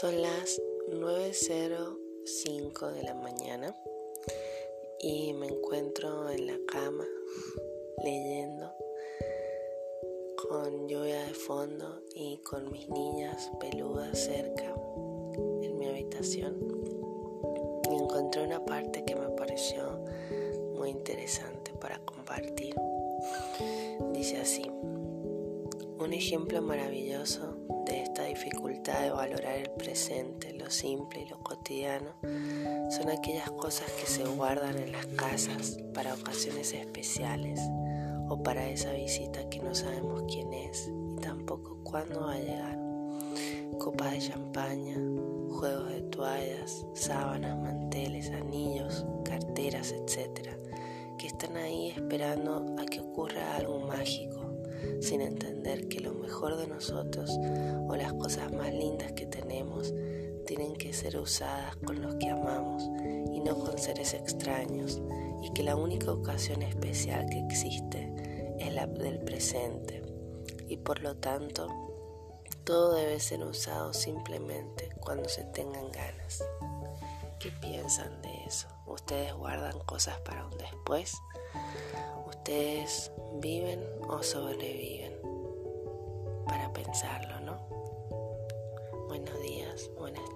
Son las 9.05 de la mañana y me encuentro en la cama leyendo con lluvia de fondo y con mis niñas peludas cerca en mi habitación y encontré una parte que me pareció muy interesante para compartir. Dice así, un ejemplo maravilloso de esta de valorar el presente, lo simple y lo cotidiano, son aquellas cosas que se guardan en las casas para ocasiones especiales o para esa visita que no sabemos quién es y tampoco cuándo va a llegar. Copas de champaña, juegos de toallas, sábanas, manteles, anillos, carteras, etc., que están ahí esperando a que ocurra algo mágico sin entender que lo mejor de nosotros o las cosas más lindas que tenemos tienen que ser usadas con los que amamos y no con seres extraños y que la única ocasión especial que existe es la del presente y por lo tanto todo debe ser usado simplemente cuando se tengan ganas. ¿Qué piensan de eso? ¿Ustedes guardan cosas para un después? ¿Ustedes viven o sobreviven? Para pensarlo, ¿no? Buenos días, buenas.